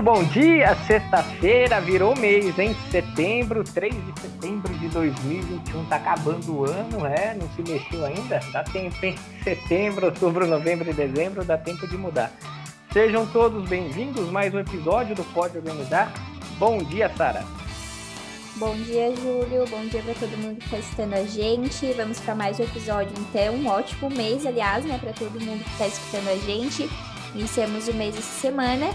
Muito bom dia, sexta-feira, virou mês, hein? Setembro, 3 de setembro de 2021, tá acabando o ano, é? Não se mexeu ainda? Dá tempo, hein? Setembro, outubro, novembro e dezembro, dá tempo de mudar. Sejam todos bem-vindos, mais um episódio do Pode Organizar. Bom dia, Sara. Bom dia, Júlio. Bom dia para todo mundo que está escutando a gente. Vamos para mais um episódio, então. Um ótimo mês, aliás, né, para todo mundo que está escutando a gente. Iniciamos o mês essa semana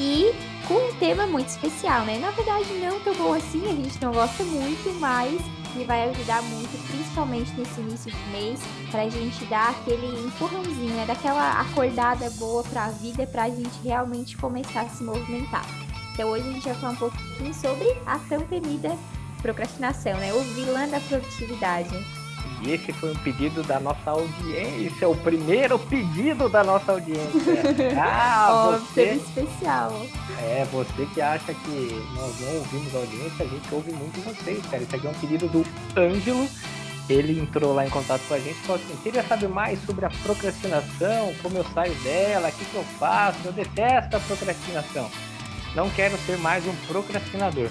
e com um tema muito especial, né? Na verdade, não tão bom assim, a gente não gosta muito, mas que vai ajudar muito, principalmente nesse início de mês, para a gente dar aquele empurrãozinho, né? Daquela acordada boa para a vida, para a gente realmente começar a se movimentar. Então, hoje a gente vai falar um pouquinho sobre a tão temida procrastinação, né? O vilã da produtividade. E esse foi um pedido da nossa audiência, o primeiro pedido da nossa audiência. Ah, oh, você... especial. É, você que acha que nós não ouvimos a audiência, a gente ouve muito vocês, cara. Isso aqui é um pedido do Ângelo. Ele entrou lá em contato com a gente e falou assim: queria saber mais sobre a procrastinação, como eu saio dela, o que, que eu faço. Eu detesto a procrastinação. Não quero ser mais um procrastinador.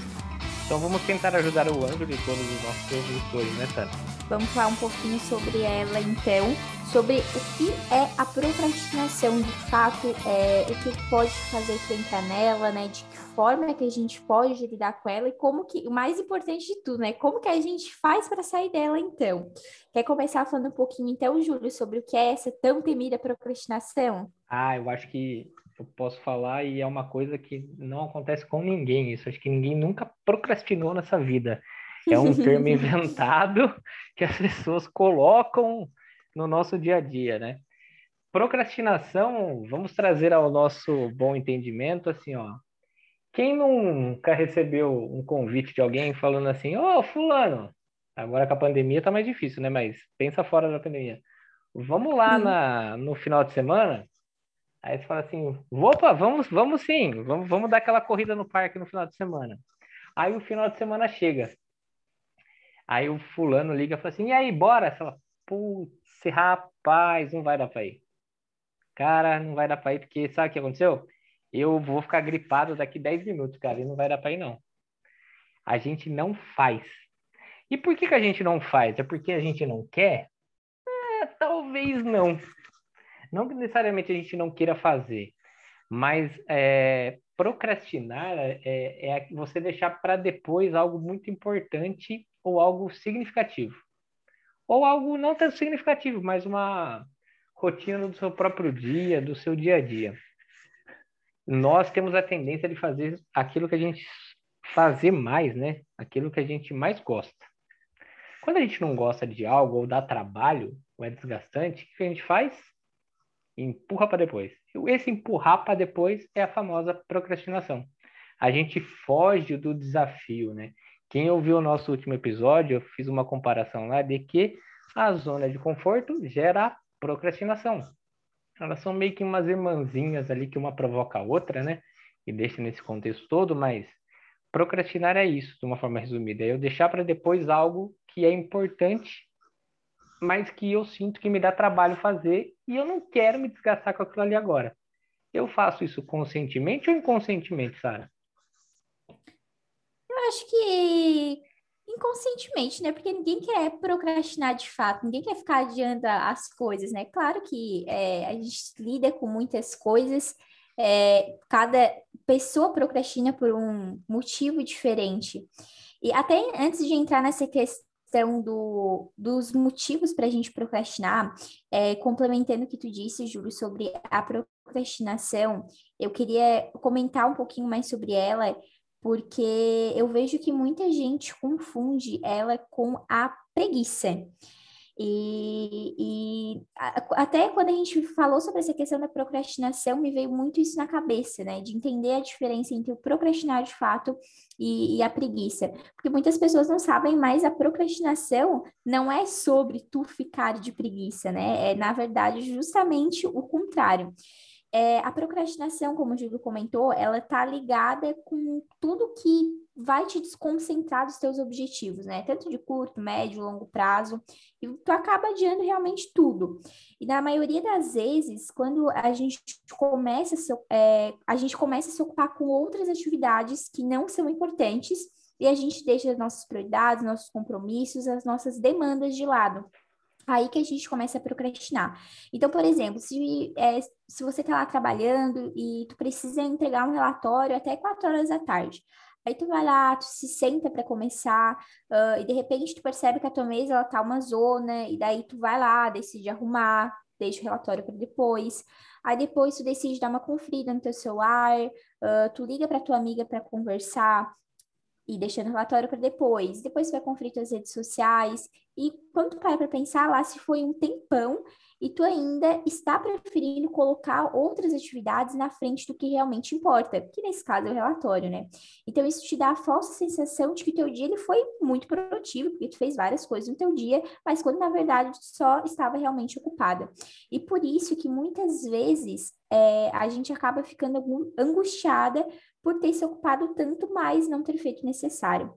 Então vamos tentar ajudar o Ângelo e todos os nossos produtores, né, Sandra? Vamos falar um pouquinho sobre ela então, sobre o que é a procrastinação de fato, é, o que pode fazer frente a nela, né? De que forma é que a gente pode lidar com ela e como que, o mais importante de tudo, né? Como que a gente faz para sair dela então? Quer começar falando um pouquinho então, Júlio, sobre o que é essa tão temida procrastinação? Ah, eu acho que eu posso falar e é uma coisa que não acontece com ninguém isso. Acho que ninguém nunca procrastinou nessa vida. É um termo inventado que as pessoas colocam no nosso dia a dia, né? Procrastinação, vamos trazer ao nosso bom entendimento, assim, ó. Quem nunca recebeu um convite de alguém falando assim, ô, oh, fulano, agora com a pandemia tá mais difícil, né? Mas pensa fora da pandemia. Vamos lá na, no final de semana? Aí você fala assim, opa, vamos, vamos sim, vamos, vamos dar aquela corrida no parque no final de semana. Aí o final de semana chega. Aí o fulano liga e fala assim, e aí, bora? Você fala, putz, rapaz, não vai dar pra ir. Cara, não vai dar pra ir, porque sabe o que aconteceu? Eu vou ficar gripado daqui 10 minutos, cara, e não vai dar pra ir, não. A gente não faz. E por que, que a gente não faz? É porque a gente não quer? É, talvez não. Não que necessariamente a gente não queira fazer, mas é, procrastinar é, é você deixar para depois algo muito importante ou algo significativo. Ou algo não tão significativo, mas uma rotina do seu próprio dia, do seu dia a dia. Nós temos a tendência de fazer aquilo que a gente fazer mais, né? Aquilo que a gente mais gosta. Quando a gente não gosta de algo ou dá trabalho ou é desgastante, o que a gente faz? Empurra para depois. Esse empurrar para depois é a famosa procrastinação. A gente foge do desafio, né? Quem ouviu o nosso último episódio, eu fiz uma comparação lá de que a zona de conforto gera procrastinação. Elas são meio que umas irmãzinhas ali que uma provoca a outra, né? E deixa nesse contexto todo, mas procrastinar é isso, de uma forma resumida. É eu deixar para depois algo que é importante, mas que eu sinto que me dá trabalho fazer e eu não quero me desgastar com aquilo ali agora. Eu faço isso conscientemente ou inconscientemente, Sara? Acho que inconscientemente, né? Porque ninguém quer procrastinar de fato, ninguém quer ficar adiando as coisas, né? Claro que é, a gente lida com muitas coisas, é, cada pessoa procrastina por um motivo diferente. E até antes de entrar nessa questão do, dos motivos para a gente procrastinar, é, complementando o que tu disse, Júlio, sobre a procrastinação, eu queria comentar um pouquinho mais sobre ela, porque eu vejo que muita gente confunde ela com a preguiça. E, e até quando a gente falou sobre essa questão da procrastinação, me veio muito isso na cabeça, né? De entender a diferença entre o procrastinar de fato e, e a preguiça. Porque muitas pessoas não sabem, mas a procrastinação não é sobre tu ficar de preguiça, né? É, na verdade, justamente o contrário. É, a procrastinação, como o Júlio comentou, ela está ligada com tudo que vai te desconcentrar dos teus objetivos, né? Tanto de curto, médio, longo prazo, e tu acaba adiando realmente tudo. E na maioria das vezes, quando a gente começa a se, é, a gente começa a se ocupar com outras atividades que não são importantes, e a gente deixa as nossas prioridades, nossos compromissos, as nossas demandas de lado. Aí que a gente começa a procrastinar. Então, por exemplo, se, é, se você está lá trabalhando e tu precisa entregar um relatório até 4 horas da tarde, Aí tu vai lá, tu se senta para começar, uh, e de repente tu percebe que a tua mesa ela tá uma zona, e daí tu vai lá, decide arrumar, deixa o relatório para depois. Aí depois tu decide dar uma conferida no teu celular, uh, tu liga para tua amiga para conversar, e deixando o relatório para depois. Depois vai conferir suas redes sociais. E quando tu para para pensar lá, se foi um tempão e tu ainda está preferindo colocar outras atividades na frente do que realmente importa, que nesse caso é o relatório, né? Então isso te dá a falsa sensação de que teu dia ele foi muito produtivo, porque tu fez várias coisas no teu dia, mas quando na verdade tu só estava realmente ocupada. E por isso que muitas vezes é, a gente acaba ficando angustiada por ter se ocupado tanto mais não ter feito necessário.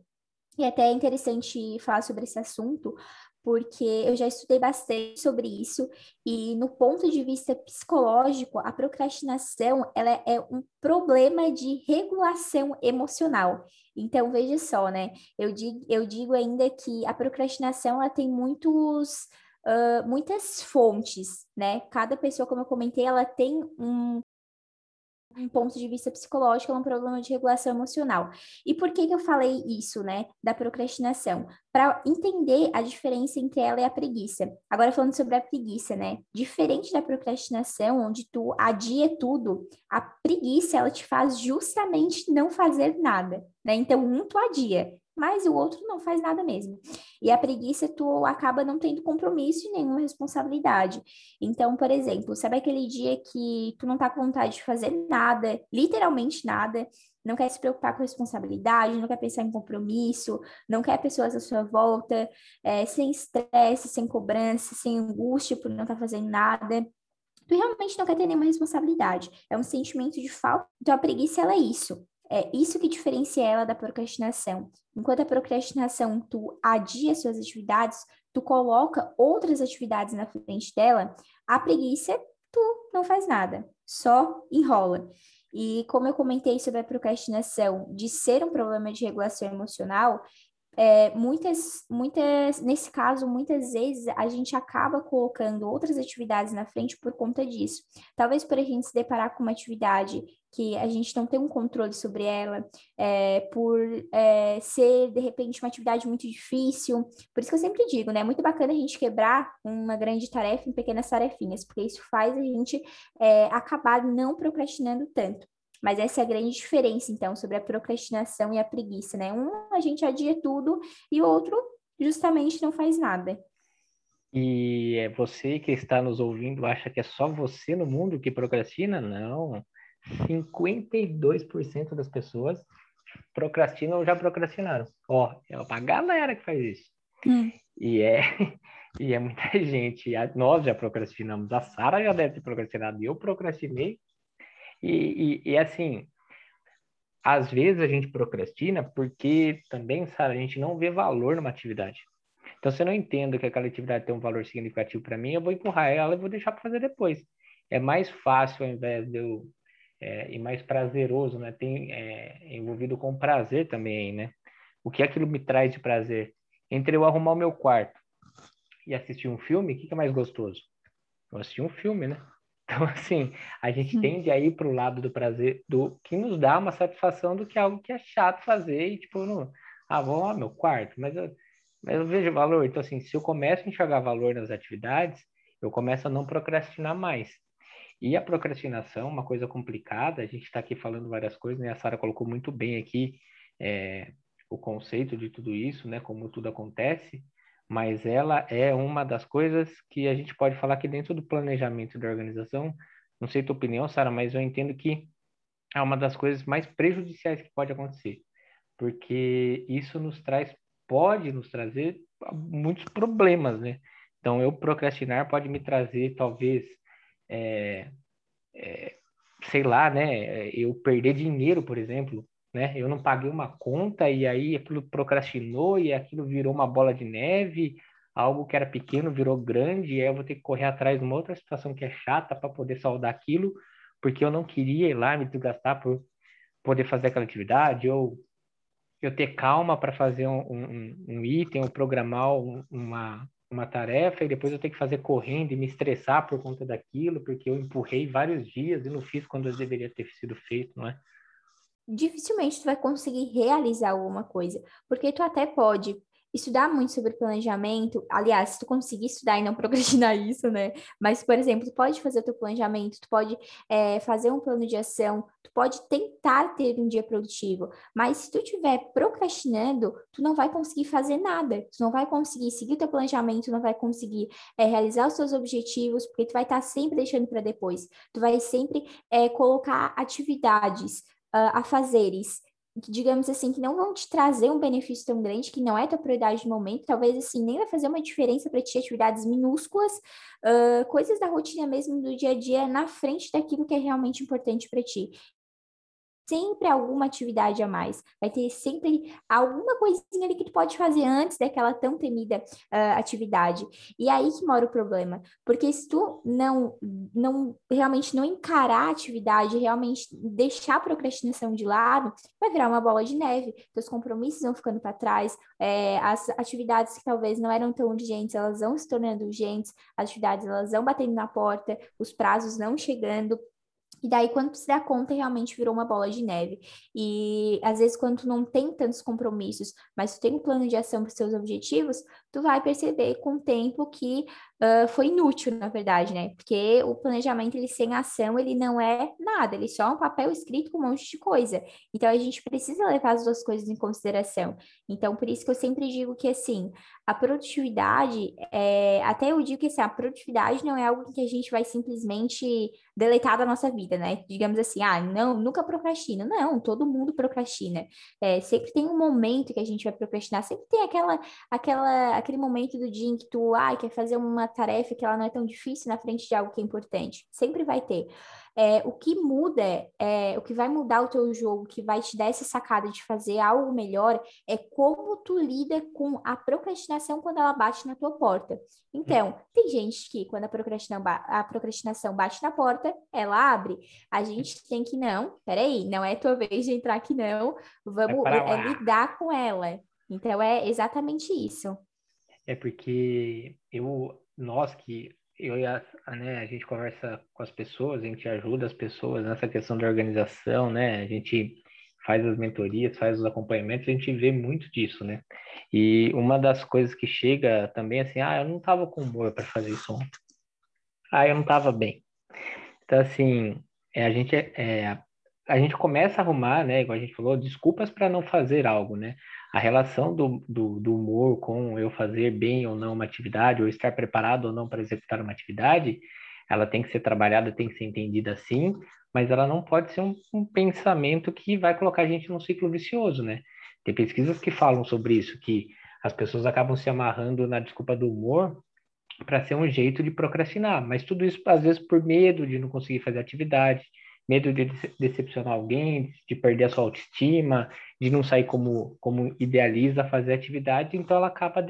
E até é interessante falar sobre esse assunto, porque eu já estudei bastante sobre isso e no ponto de vista psicológico, a procrastinação ela é um problema de regulação emocional. Então veja só, né? Eu digo, eu digo ainda que a procrastinação ela tem muitos uh, muitas fontes, né? Cada pessoa, como eu comentei, ela tem um, um ponto de vista psicológico, é um problema de regulação emocional. E por que, que eu falei isso, né, da procrastinação? Para entender a diferença entre ela e a preguiça. Agora falando sobre a preguiça, né? Diferente da procrastinação, onde tu adia tudo, a preguiça ela te faz justamente não fazer nada, né? Então, um tu adia, mas o outro não faz nada mesmo. E a preguiça, tu acaba não tendo compromisso e nenhuma responsabilidade. Então, por exemplo, sabe aquele dia que tu não tá com vontade de fazer nada, literalmente nada, não quer se preocupar com responsabilidade, não quer pensar em compromisso, não quer pessoas à sua volta, é, sem estresse, sem cobrança, sem angústia por não estar tá fazendo nada. Tu realmente não quer ter nenhuma responsabilidade. É um sentimento de falta. Então, a preguiça, ela é isso. É isso que diferencia ela da procrastinação. Enquanto a procrastinação, tu adia suas atividades, tu coloca outras atividades na frente dela, a preguiça, tu não faz nada, só enrola. E como eu comentei sobre a procrastinação de ser um problema de regulação emocional, é, muitas, muitas, nesse caso, muitas vezes a gente acaba colocando outras atividades na frente por conta disso. Talvez por a gente se deparar com uma atividade que a gente não tem um controle sobre ela, é, por é, ser, de repente, uma atividade muito difícil. Por isso que eu sempre digo, né? É muito bacana a gente quebrar uma grande tarefa em pequenas tarefinhas, porque isso faz a gente é, acabar não procrastinando tanto. Mas essa é a grande diferença, então, sobre a procrastinação e a preguiça, né? Um, a gente adia tudo e o outro, justamente, não faz nada. E é você que está nos ouvindo acha que é só você no mundo que procrastina? Não. 52% das pessoas procrastinam ou já procrastinaram. Ó, é uma galera que faz isso. Hum. E é e é muita gente. Nós já procrastinamos. A Sara já deve ter procrastinado. Eu procrastinei e, e, e, assim, às vezes a gente procrastina porque também, sabe, a gente não vê valor numa atividade. Então, se eu não entendo que aquela atividade tem um valor significativo para mim, eu vou empurrar ela e vou deixar para fazer depois. É mais fácil, ao invés de eu. É, e mais prazeroso, né? Tem é, envolvido com prazer também, né? O que aquilo me traz de prazer? Entre eu arrumar o meu quarto e assistir um filme, o que, que é mais gostoso? Eu assistir um filme, né? Então, assim, a gente hum. tende a ir para o lado do prazer, do que nos dá uma satisfação do que algo que é chato fazer e, tipo, não, ah, vou lá meu quarto, mas eu, mas eu vejo valor. Então, assim, se eu começo a enxergar valor nas atividades, eu começo a não procrastinar mais. E a procrastinação, uma coisa complicada, a gente está aqui falando várias coisas, né? A Sara colocou muito bem aqui é, o conceito de tudo isso, né? Como tudo acontece mas ela é uma das coisas que a gente pode falar que dentro do planejamento da organização, não sei tua opinião, Sara, mas eu entendo que é uma das coisas mais prejudiciais que pode acontecer, porque isso nos traz, pode nos trazer muitos problemas, né? Então, eu procrastinar pode me trazer, talvez, é, é, sei lá, né? Eu perder dinheiro, por exemplo, né? Eu não paguei uma conta e aí aquilo procrastinou e aquilo virou uma bola de neve, algo que era pequeno virou grande e aí eu vou ter que correr atrás de uma outra situação que é chata para poder saldar aquilo, porque eu não queria ir lá me desgastar por poder fazer aquela atividade ou eu ter calma para fazer um, um, um, item ou programar uma, uma tarefa e depois eu ter que fazer correndo e me estressar por conta daquilo, porque eu empurrei vários dias e não fiz quando deveria ter sido feito, não é? dificilmente tu vai conseguir realizar alguma coisa, porque tu até pode estudar muito sobre planejamento, aliás, se tu conseguir estudar e não procrastinar isso, né? Mas, por exemplo, tu pode fazer o teu planejamento, tu pode é, fazer um plano de ação, tu pode tentar ter um dia produtivo, mas se tu estiver procrastinando, tu não vai conseguir fazer nada, tu não vai conseguir seguir o teu planejamento, não vai conseguir é, realizar os seus objetivos, porque tu vai estar sempre deixando para depois, tu vai sempre é, colocar atividades uh, a fazeres que, digamos assim, que não vão te trazer um benefício tão grande, que não é tua prioridade no momento, talvez, assim, nem vai fazer uma diferença para ti, atividades minúsculas, uh, coisas da rotina mesmo do dia a dia, na frente daquilo que é realmente importante para ti sempre alguma atividade a mais, vai ter sempre alguma coisinha ali que tu pode fazer antes daquela tão temida uh, atividade. E é aí que mora o problema, porque se tu não, não realmente não encarar a atividade, realmente deixar a procrastinação de lado, vai virar uma bola de neve, teus compromissos vão ficando para trás, é, as atividades que talvez não eram tão urgentes, elas vão se tornando urgentes, as atividades elas vão batendo na porta, os prazos não chegando, e daí, quando tu se dá conta, realmente virou uma bola de neve. E às vezes, quando tu não tem tantos compromissos, mas tu tem um plano de ação para os seus objetivos, tu vai perceber com o tempo que uh, foi inútil, na verdade, né? Porque o planejamento, ele sem ação, ele não é nada, ele só é um papel escrito com um monte de coisa. Então, a gente precisa levar as duas coisas em consideração. Então, por isso que eu sempre digo que, assim, a produtividade, é... até eu digo que, assim, a produtividade não é algo que a gente vai simplesmente deletar da nossa vida, né? Digamos assim, ah, não, nunca procrastina. Não, todo mundo procrastina. É, sempre tem um momento que a gente vai procrastinar, sempre tem aquela, aquela, aquele momento do dia em que tu, ah, quer fazer uma tarefa que ela não é tão difícil na frente de algo que é importante. Sempre vai ter. É, o que muda, é, o que vai mudar o teu jogo, que vai te dar essa sacada de fazer algo melhor, é como tu lida com a procrastinação quando ela bate na tua porta. Então, tem gente que quando a procrastinação, a procrastinação bate na porta, ela abre. A gente tem que não, peraí, não é tua vez de entrar aqui não, vamos é, é lidar com ela. Então, é exatamente isso. É porque eu, nós que eu e a, né, a gente conversa com as pessoas, a gente ajuda as pessoas nessa questão da organização, né? A gente faz as mentorias, faz os acompanhamentos, a gente vê muito disso, né? E uma das coisas que chega também assim, ah, eu não estava com humor para fazer isso ontem. Ah, eu não estava bem. Então assim, é, a gente é, a gente começa a arrumar, né? Igual a gente falou, desculpas para não fazer algo, né? A relação do, do, do, humor com eu fazer bem ou não uma atividade, ou estar preparado ou não para executar uma atividade, ela tem que ser trabalhada, tem que ser entendida assim, mas ela não pode ser um, um pensamento que vai colocar a gente num ciclo vicioso, né? Tem pesquisas que falam sobre isso, que as pessoas acabam se amarrando na desculpa do humor para ser um jeito de procrastinar, mas tudo isso às vezes por medo de não conseguir fazer atividade, medo de decepcionar alguém, de perder a sua autoestima, de não sair como, como idealiza fazer atividade, então ela acaba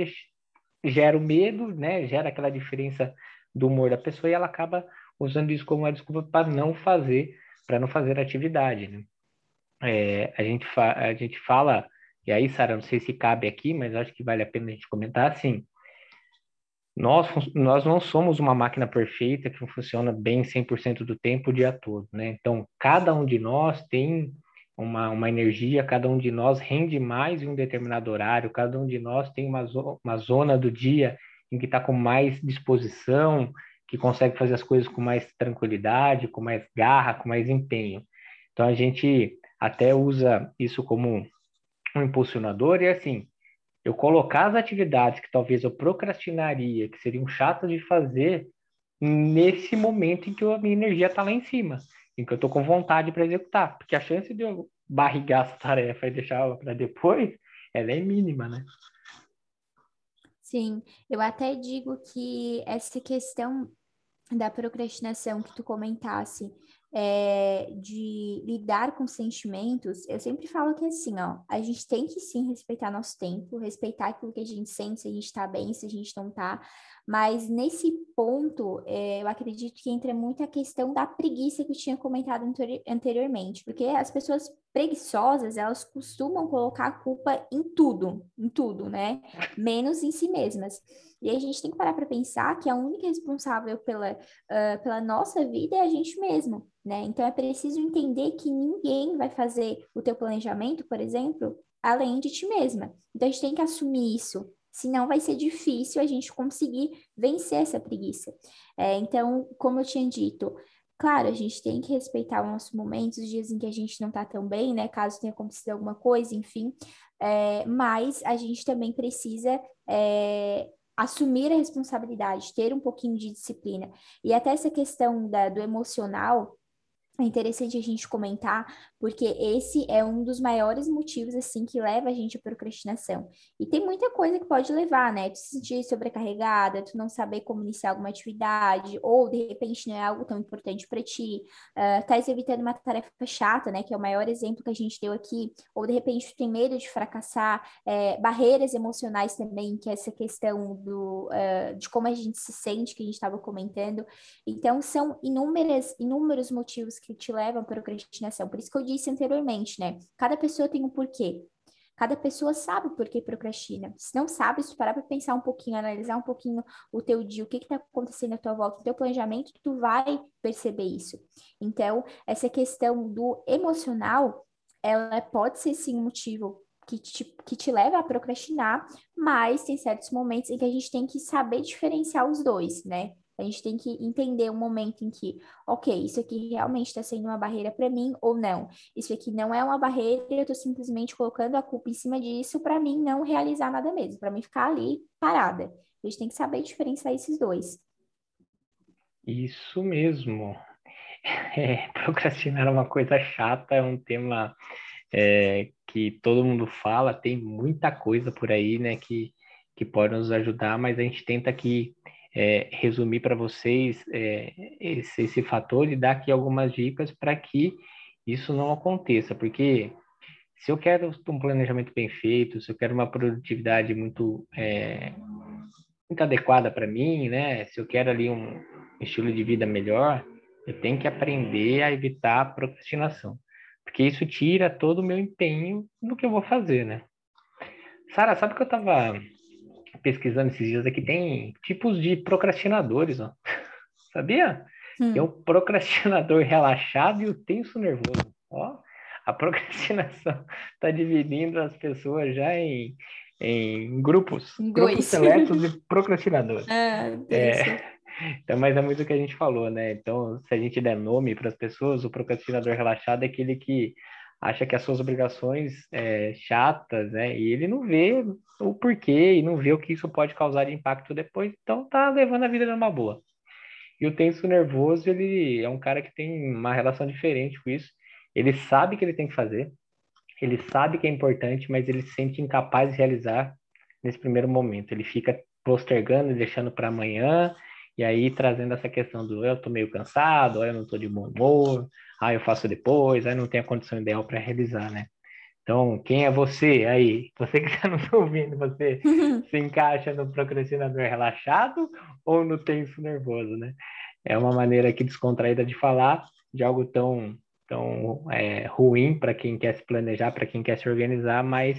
gera o medo, né? Gera aquela diferença do humor da pessoa e ela acaba usando isso como uma desculpa para não fazer, para não fazer atividade, né? É, a, gente fa... a gente fala, e aí, Sara, não sei se cabe aqui, mas acho que vale a pena a gente comentar assim, nós, nós não somos uma máquina perfeita que funciona bem 100% do tempo o dia todo, né? Então, cada um de nós tem uma, uma energia, cada um de nós rende mais em um determinado horário, cada um de nós tem uma, zo uma zona do dia em que está com mais disposição, que consegue fazer as coisas com mais tranquilidade, com mais garra, com mais empenho. Então, a gente até usa isso como um impulsionador e, assim, eu colocar as atividades que talvez eu procrastinaria, que seriam chatas de fazer, nesse momento em que a minha energia está lá em cima, em que eu estou com vontade para executar, porque a chance de eu barrigar essa tarefa e deixar ela para depois, ela é mínima, né? Sim, eu até digo que essa questão da procrastinação que tu comentasse, é, de lidar com sentimentos, eu sempre falo que assim, ó, a gente tem que sim respeitar nosso tempo, respeitar aquilo que a gente sente, se a gente tá bem, se a gente não tá, mas nesse ponto, é, eu acredito que entra muito a questão da preguiça que eu tinha comentado anteriormente, porque as pessoas preguiçosas, elas costumam colocar a culpa em tudo, em tudo, né? Menos em si mesmas. E a gente tem que parar para pensar que a única responsável pela, uh, pela nossa vida é a gente mesmo, né? Então é preciso entender que ninguém vai fazer o teu planejamento, por exemplo, além de ti mesma. Então a gente tem que assumir isso. Senão vai ser difícil a gente conseguir vencer essa preguiça. É, então, como eu tinha dito, Claro, a gente tem que respeitar os nossos momentos, os dias em que a gente não tá tão bem, né? Caso tenha acontecido alguma coisa, enfim. É, mas a gente também precisa é, assumir a responsabilidade, ter um pouquinho de disciplina. E até essa questão da, do emocional, é interessante a gente comentar, porque esse é um dos maiores motivos, assim, que leva a gente à procrastinação. E tem muita coisa que pode levar, né? Tu se sentir sobrecarregada, tu não saber como iniciar alguma atividade, ou de repente não é algo tão importante para ti, uh, tá evitando uma tarefa chata, né? Que é o maior exemplo que a gente deu aqui, ou de repente tu tem medo de fracassar, é, barreiras emocionais também, que é essa questão do, uh, de como a gente se sente, que a gente estava comentando. Então, são inúmeras, inúmeros motivos que que te levam à procrastinação. Por isso que eu disse anteriormente, né? Cada pessoa tem um porquê. Cada pessoa sabe por que procrastina. Se não sabe, se parar para pensar um pouquinho, analisar um pouquinho o teu dia, o que está acontecendo à tua volta, o teu planejamento, tu vai perceber isso. Então, essa questão do emocional, ela pode ser sim um motivo que te, que te leva a procrastinar, mas tem certos momentos em que a gente tem que saber diferenciar os dois, né? A gente tem que entender um momento em que, ok, isso aqui realmente está sendo uma barreira para mim ou não. Isso aqui não é uma barreira, eu estou simplesmente colocando a culpa em cima disso para mim não realizar nada mesmo, para mim ficar ali parada. A gente tem que saber diferenciar esses dois. Isso mesmo. É, procrastinar é uma coisa chata, é um tema é, que todo mundo fala, tem muita coisa por aí, né, que, que pode nos ajudar, mas a gente tenta aqui é, resumir para vocês é, esse, esse fator e dar aqui algumas dicas para que isso não aconteça, porque se eu quero um planejamento bem feito, se eu quero uma produtividade muito, é, muito adequada para mim, né? Se eu quero ali um estilo de vida melhor, eu tenho que aprender a evitar a procrastinação, porque isso tira todo o meu empenho no que eu vou fazer, né? Sara, sabe que eu estava pesquisando esses dias aqui, tem tipos de procrastinadores, ó. Sabia? Hum. Tem o procrastinador relaxado e o tenso nervoso. Ó, a procrastinação está dividindo as pessoas já em, em grupos, Dois. grupos seletos de procrastinadores. Ah, é, então, mas é muito o que a gente falou, né? Então, se a gente der nome para as pessoas, o procrastinador relaxado é aquele que acha que as suas obrigações é, chatas, né? E ele não vê o porquê e não vê o que isso pode causar de impacto depois, então tá levando a vida numa boa. E o tenso nervoso, ele é um cara que tem uma relação diferente com isso. Ele sabe que ele tem que fazer, ele sabe que é importante, mas ele se sente incapaz de realizar nesse primeiro momento. Ele fica postergando deixando para amanhã, e aí trazendo essa questão do eu tô meio cansado, eu não tô de bom humor, ah, eu faço depois, aí não tenho a condição ideal para realizar, né? Então, quem é você aí? Você que está nos ouvindo, você se encaixa no procrastinador relaxado ou no tenso nervoso, né? É uma maneira aqui descontraída de falar de algo tão, tão é, ruim para quem quer se planejar, para quem quer se organizar, mas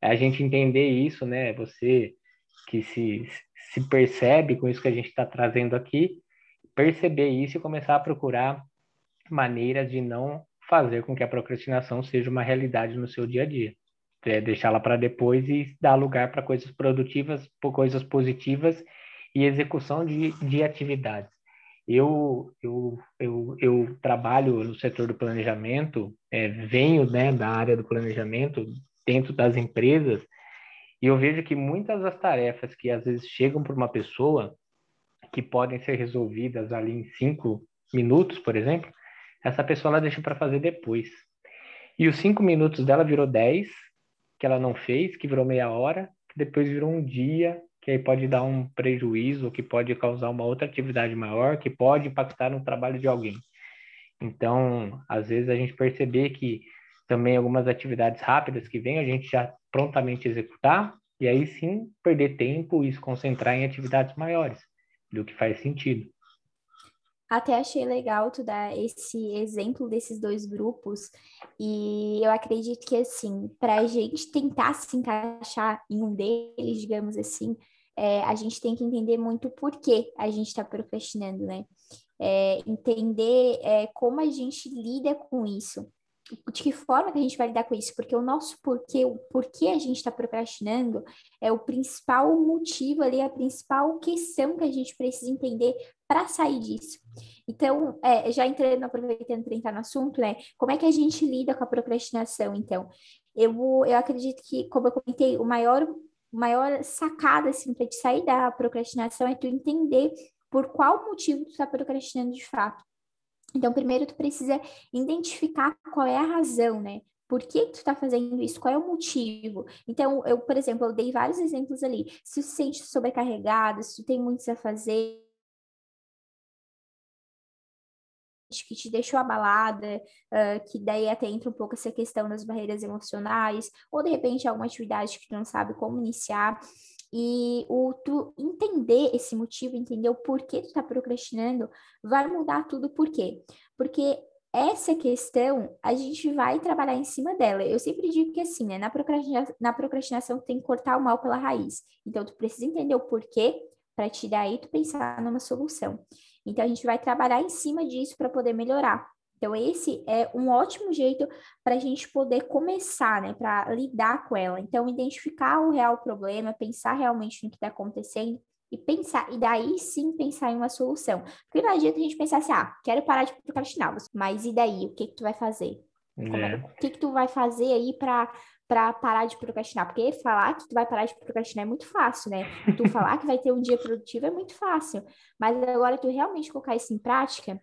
a gente entender isso, né? Você que se, se percebe com isso que a gente está trazendo aqui, perceber isso e começar a procurar maneiras de não fazer com que a procrastinação seja uma realidade no seu dia a dia. É deixá-la para depois e dar lugar para coisas produtivas, coisas positivas e execução de, de atividades. Eu, eu, eu, eu trabalho no setor do planejamento, é, venho né, da área do planejamento dentro das empresas, e eu vejo que muitas das tarefas que às vezes chegam para uma pessoa, que podem ser resolvidas ali em cinco minutos, por exemplo, essa pessoa ela deixa para fazer depois. E os cinco minutos dela virou dez, que ela não fez, que virou meia hora, que depois virou um dia, que aí pode dar um prejuízo, que pode causar uma outra atividade maior, que pode impactar no trabalho de alguém. Então, às vezes a gente perceber que também algumas atividades rápidas que vem a gente já prontamente executar e aí sim perder tempo e se concentrar em atividades maiores, do que faz sentido. Até achei legal tu dar esse exemplo desses dois grupos, e eu acredito que, assim, para a gente tentar se encaixar em um deles, digamos assim, é, a gente tem que entender muito por que a gente está procrastinando, né? É, entender é, como a gente lida com isso de que forma que a gente vai lidar com isso? Porque o nosso porquê, o porquê a gente está procrastinando é o principal motivo ali, a principal questão que a gente precisa entender para sair disso. Então, é, já entrando, aproveitando para entrar no assunto, né? Como é que a gente lida com a procrastinação, então? Eu, eu acredito que, como eu comentei, o maior, maior sacada, assim, para te sair da procrastinação é tu entender por qual motivo tu está procrastinando de fato. Então, primeiro tu precisa identificar qual é a razão, né? Por que tu está fazendo isso? Qual é o motivo? Então, eu, por exemplo, eu dei vários exemplos ali. Se tu se sente sobrecarregado, se tu tem muitos a fazer, que te deixou abalada, uh, que daí até entra um pouco essa questão das barreiras emocionais, ou de repente alguma atividade que tu não sabe como iniciar. E o tu entender esse motivo, entender o porquê tu tá procrastinando, vai mudar tudo por quê? Porque essa questão a gente vai trabalhar em cima dela. Eu sempre digo que assim, né? Na, procrastina na procrastinação tem que cortar o mal pela raiz. Então tu precisa entender o porquê para te daí tu pensar numa solução. Então a gente vai trabalhar em cima disso para poder melhorar. Então, esse é um ótimo jeito para a gente poder começar, né, para lidar com ela. Então, identificar o real problema, pensar realmente no que está acontecendo e pensar, e daí sim pensar em uma solução. Porque não adianta a gente pensar assim, ah, quero parar de procrastinar, mas e daí? O que que tu vai fazer? É. é. O que que tu vai fazer aí para para parar de procrastinar, porque falar que tu vai parar de procrastinar é muito fácil, né? Tu falar que vai ter um dia produtivo é muito fácil, mas agora tu realmente colocar isso em prática,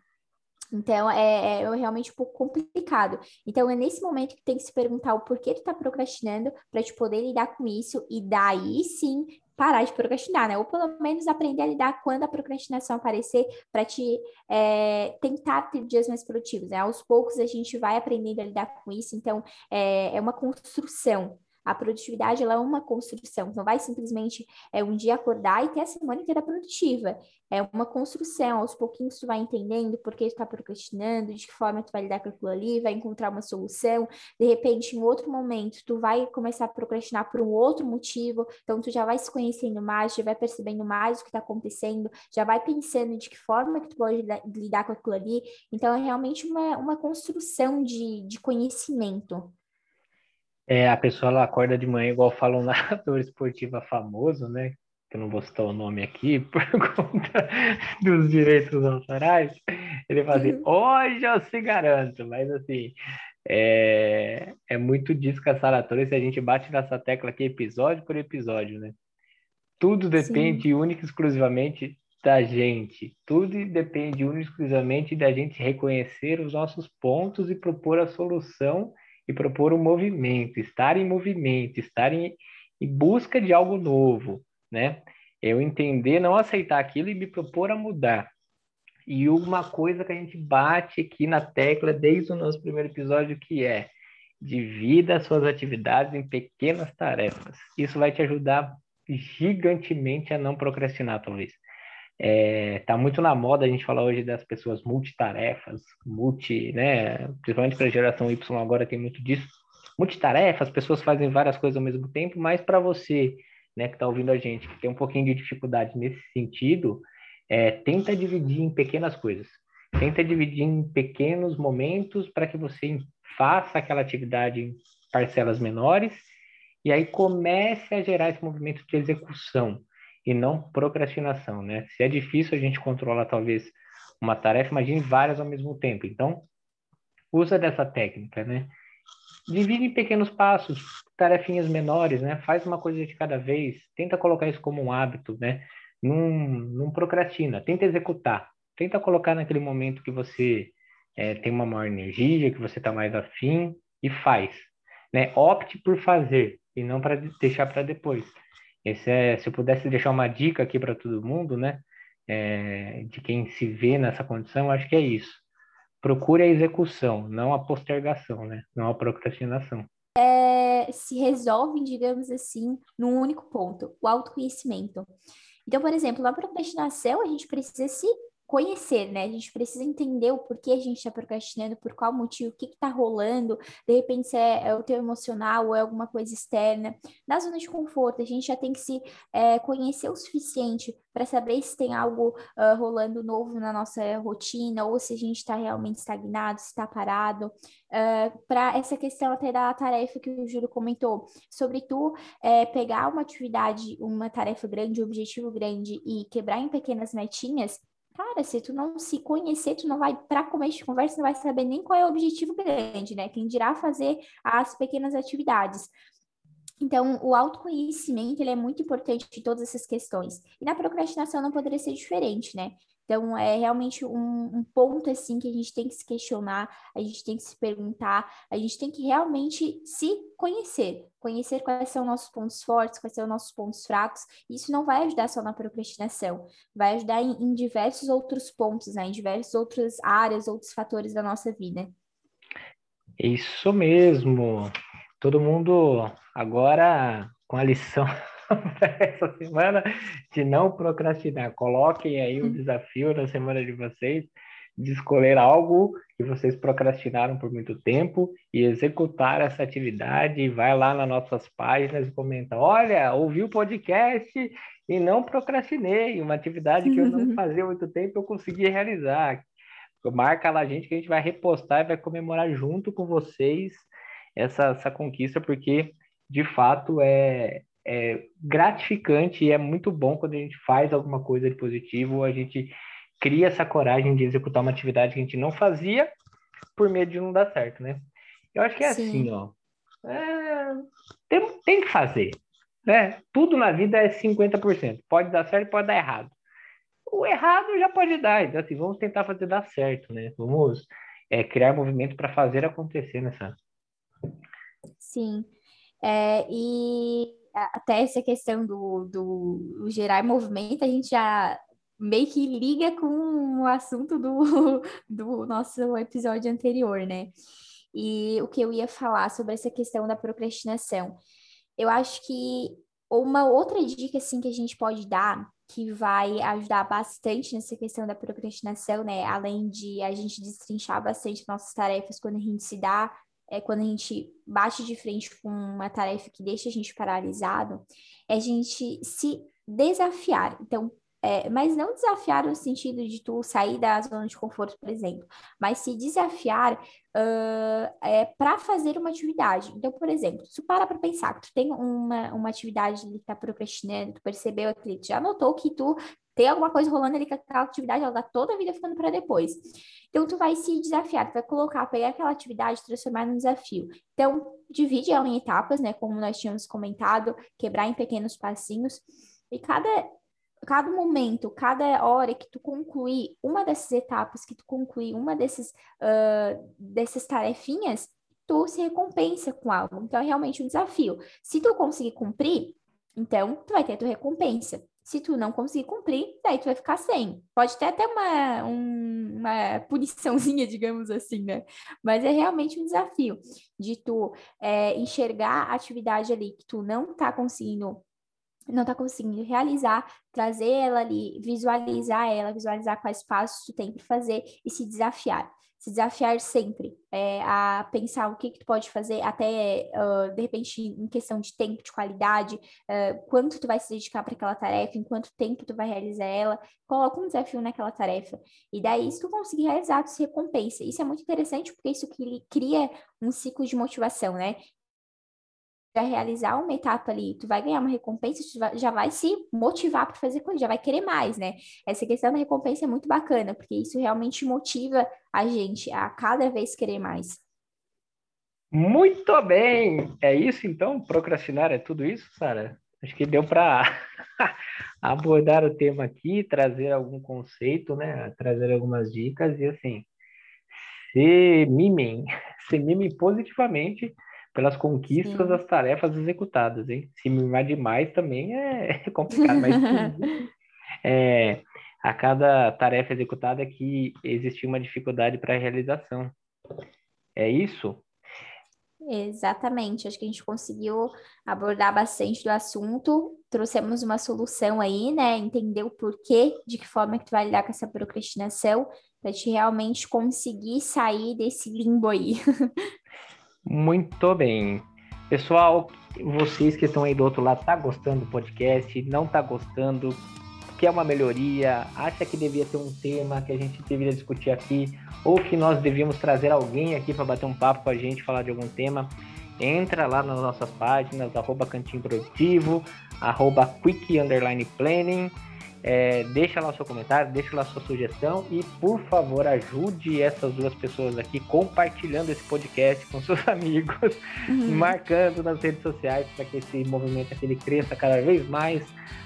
então, é, é, realmente um pouco complicado. Então, é nesse momento que tem que se perguntar o porquê tu tá procrastinando para te poder lidar com isso e daí sim parar de procrastinar, né? Ou pelo menos aprender a lidar quando a procrastinação aparecer para te é, tentar ter dias mais produtivos, né? Aos poucos a gente vai aprendendo a lidar com isso, então é, é uma construção. A produtividade ela é uma construção, não vai simplesmente é, um dia acordar e ter a semana inteira produtiva. É uma construção, aos pouquinhos tu vai entendendo por que tu está procrastinando, de que forma tu vai lidar com aquilo ali, vai encontrar uma solução. De repente, em outro momento, tu vai começar a procrastinar por um outro motivo, então tu já vai se conhecendo mais, já vai percebendo mais o que está acontecendo, já vai pensando de que forma que tu pode lidar com aquilo ali. Então, é realmente uma, uma construção de, de conhecimento é, a pessoa ela acorda de manhã, igual fala um narrador esportivo famoso, né? Que eu não vou citar o nome aqui por conta dos direitos autorais. Ele fala assim: uhum. hoje eu se garanto, mas assim, é, é muito disso que a Sarah trouxe, a gente bate nessa tecla aqui episódio por episódio, né? Tudo depende Sim. única e exclusivamente da gente. Tudo depende única e exclusivamente da gente reconhecer os nossos pontos e propor a solução e propor um movimento, estar em movimento, estar em, em busca de algo novo, né? Eu entender, não aceitar aquilo e me propor a mudar. E uma coisa que a gente bate aqui na tecla desde o nosso primeiro episódio, que é divida suas atividades em pequenas tarefas. Isso vai te ajudar gigantemente a não procrastinar, talvez. É, tá muito na moda a gente falar hoje das pessoas multitarefas, multi, né? Principalmente para a geração Y agora tem muito disso. Multitarefas, pessoas fazem várias coisas ao mesmo tempo, mas para você, né, que está ouvindo a gente, que tem um pouquinho de dificuldade nesse sentido, é, tenta dividir em pequenas coisas. Tenta dividir em pequenos momentos para que você faça aquela atividade em parcelas menores e aí comece a gerar esse movimento de execução e não procrastinação, né? Se é difícil a gente controlar talvez uma tarefa, imagine várias ao mesmo tempo. Então, usa dessa técnica, né? Divide em pequenos passos, tarefinhas menores, né? Faz uma coisa de cada vez, tenta colocar isso como um hábito, né? Não, não procrastina, tenta executar, tenta colocar naquele momento que você é, tem uma maior energia, que você está mais afim e faz, né? Opte por fazer e não para deixar para depois. Esse é, se eu pudesse deixar uma dica aqui para todo mundo, né, é, de quem se vê nessa condição, acho que é isso. procure a execução, não a postergação, né? Não a procrastinação. É, se resolvem, digamos assim, num único ponto, o autoconhecimento. Então, por exemplo, na procrastinação, a gente precisa se conhecer, né? A gente precisa entender o porquê a gente está procrastinando, por qual motivo, o que está rolando, de repente se é, é, o teu emocional ou é alguma coisa externa. Na zona de conforto, a gente já tem que se é, conhecer o suficiente para saber se tem algo uh, rolando novo na nossa rotina ou se a gente está realmente estagnado, se está parado. Uh, para essa questão até da tarefa que o Júlio comentou, sobre tu é, pegar uma atividade, uma tarefa grande, um objetivo grande e quebrar em pequenas metinhas, Cara, se tu não se conhecer, tu não vai, para começo de conversa, não vai saber nem qual é o objetivo grande, né? Quem dirá fazer as pequenas atividades. Então, o autoconhecimento, ele é muito importante em todas essas questões. E na procrastinação não poderia ser diferente, né? Então, é realmente um, um, ponto, assim, que a gente tem que se questionar, a gente tem que se perguntar, a gente tem que realmente se conhecer, conhecer quais são nossos pontos fortes, quais são nossos pontos fracos. Isso não vai ajudar só na procrastinação, vai ajudar em, em diversos outros pontos, né? em diversas outras áreas, outros fatores da nossa vida. Isso mesmo. Todo mundo agora com a lição essa semana de não procrastinar. Coloquem aí o desafio na semana de vocês de escolher algo que vocês procrastinaram por muito tempo e executar essa atividade. E vai lá nas nossas páginas e comenta: olha, ouvi o podcast e não procrastinei. Uma atividade que eu não fazia há muito tempo, eu consegui realizar. Marca lá a gente que a gente vai repostar e vai comemorar junto com vocês essa, essa conquista, porque de fato é, é gratificante e é muito bom quando a gente faz alguma coisa de positivo, a gente cria essa coragem de executar uma atividade que a gente não fazia por medo de não dar certo, né? Eu acho que é Sim. assim, ó. É, tem, tem que fazer, né? Tudo na vida é 50%. Pode dar certo, pode dar errado. O errado já pode dar, então assim, vamos tentar fazer dar certo, né? Vamos é, criar movimento para fazer acontecer nessa. Sim. É, e até essa questão do, do, gerar movimento, a gente já meio que liga com o assunto do, do nosso episódio anterior, né? E o que eu ia falar sobre essa questão da procrastinação. Eu acho que uma outra dica, assim, que a gente pode dar, que vai ajudar bastante nessa questão da procrastinação, né? Além de a gente destrinchar bastante nossas tarefas quando a gente se dá é, quando a gente bate de frente com uma tarefa que deixa a gente paralisado, é a gente se desafiar. Então, é, mas não desafiar no sentido de tu sair da zona de conforto, por exemplo, mas se desafiar uh, é, para fazer uma atividade. Então, por exemplo, se tu para para pensar que tu tem uma, uma atividade que está procrastinando, tu percebeu aquilo, tu já notou que tu tem alguma coisa rolando ali que aquela atividade, ela dá toda a vida ficando para depois. Então, tu vai se desafiar, tu vai colocar, pegar aquela atividade transformar num desafio. Então, divide ela em etapas, né? Como nós tínhamos comentado, quebrar em pequenos passinhos. E cada, cada momento, cada hora que tu concluir uma dessas etapas, que tu concluir uma desses, uh, dessas tarefinhas, tu se recompensa com algo. Então, é realmente um desafio. Se tu conseguir cumprir, então, tu vai ter a tua recompensa. Se tu não conseguir cumprir, daí tu vai ficar sem. Pode ter até uma, um, uma puniçãozinha, digamos assim, né? Mas é realmente um desafio de tu é, enxergar a atividade ali que tu não tá conseguindo não tá conseguindo realizar, trazer ela ali, visualizar ela, visualizar quais passos tu tem para fazer e se desafiar se desafiar sempre é, a pensar o que, que tu pode fazer, até uh, de repente em questão de tempo, de qualidade, uh, quanto tu vai se dedicar para aquela tarefa, em quanto tempo tu vai realizar ela, coloca um desafio naquela tarefa. E daí, se tu conseguir realizar, tu se recompensa. Isso é muito interessante porque isso cria um ciclo de motivação, né? Realizar uma etapa ali, tu vai ganhar uma recompensa, tu já vai se motivar para fazer coisa, já vai querer mais, né? Essa questão da recompensa é muito bacana, porque isso realmente motiva a gente a cada vez querer mais. Muito bem! É isso então? Procrastinar é tudo isso, Sara? Acho que deu para abordar o tema aqui, trazer algum conceito, né? Trazer algumas dicas e assim, se mimem, se mimem positivamente pelas conquistas Sim. das tarefas executadas, hein? Se mimar demais também é complicado, mas é, a cada tarefa executada que existia uma dificuldade para a realização. É isso? Exatamente, acho que a gente conseguiu abordar bastante do assunto, trouxemos uma solução aí, né? Entender o porquê, de que forma que tu vai lidar com essa procrastinação, para te realmente conseguir sair desse limbo aí. Muito bem. Pessoal, vocês que estão aí do outro lado, tá gostando do podcast? Não tá gostando? Quer uma melhoria? Acha que devia ter um tema que a gente deveria discutir aqui? Ou que nós devíamos trazer alguém aqui para bater um papo com a gente, falar de algum tema? Entra lá nas nossas páginas, arroba Cantinho Produtivo, arroba Quick Underline Planning é, deixa lá o seu comentário, deixa lá a sua sugestão e, por favor, ajude essas duas pessoas aqui compartilhando esse podcast com seus amigos, uhum. marcando nas redes sociais para que esse movimento aqui ele cresça cada vez mais,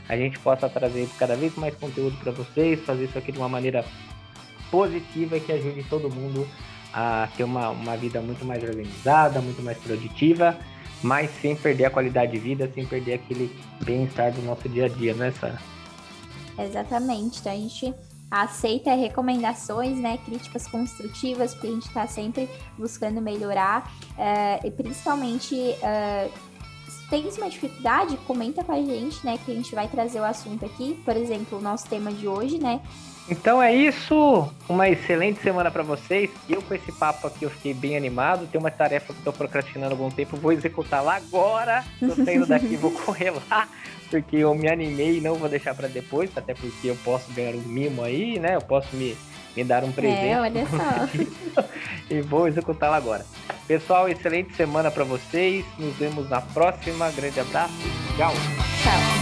a gente possa trazer cada vez mais conteúdo para vocês, fazer isso aqui de uma maneira positiva e que ajude todo mundo a ter uma, uma vida muito mais organizada, muito mais produtiva, mas sem perder a qualidade de vida, sem perder aquele bem-estar do nosso dia a dia, né, Sara? Exatamente. Então a gente aceita recomendações, né, críticas construtivas, porque a gente está sempre buscando melhorar uh, e principalmente uh, se tem uma dificuldade, comenta com a gente, né, que a gente vai trazer o assunto aqui. Por exemplo, o nosso tema de hoje, né, então é isso. Uma excelente semana para vocês. Eu com esse papo aqui eu fiquei bem animado. Tem uma tarefa que estou procrastinando há algum tempo, vou executar lá agora. Tô saindo daqui, vou correr lá, porque eu me animei e não vou deixar para depois, até porque eu posso ganhar um mimo aí, né? Eu posso me, me dar um presente. É, olha só. e vou executar lá agora. Pessoal, excelente semana para vocês. Nos vemos na próxima. Grande abraço. Tchau. Tchau.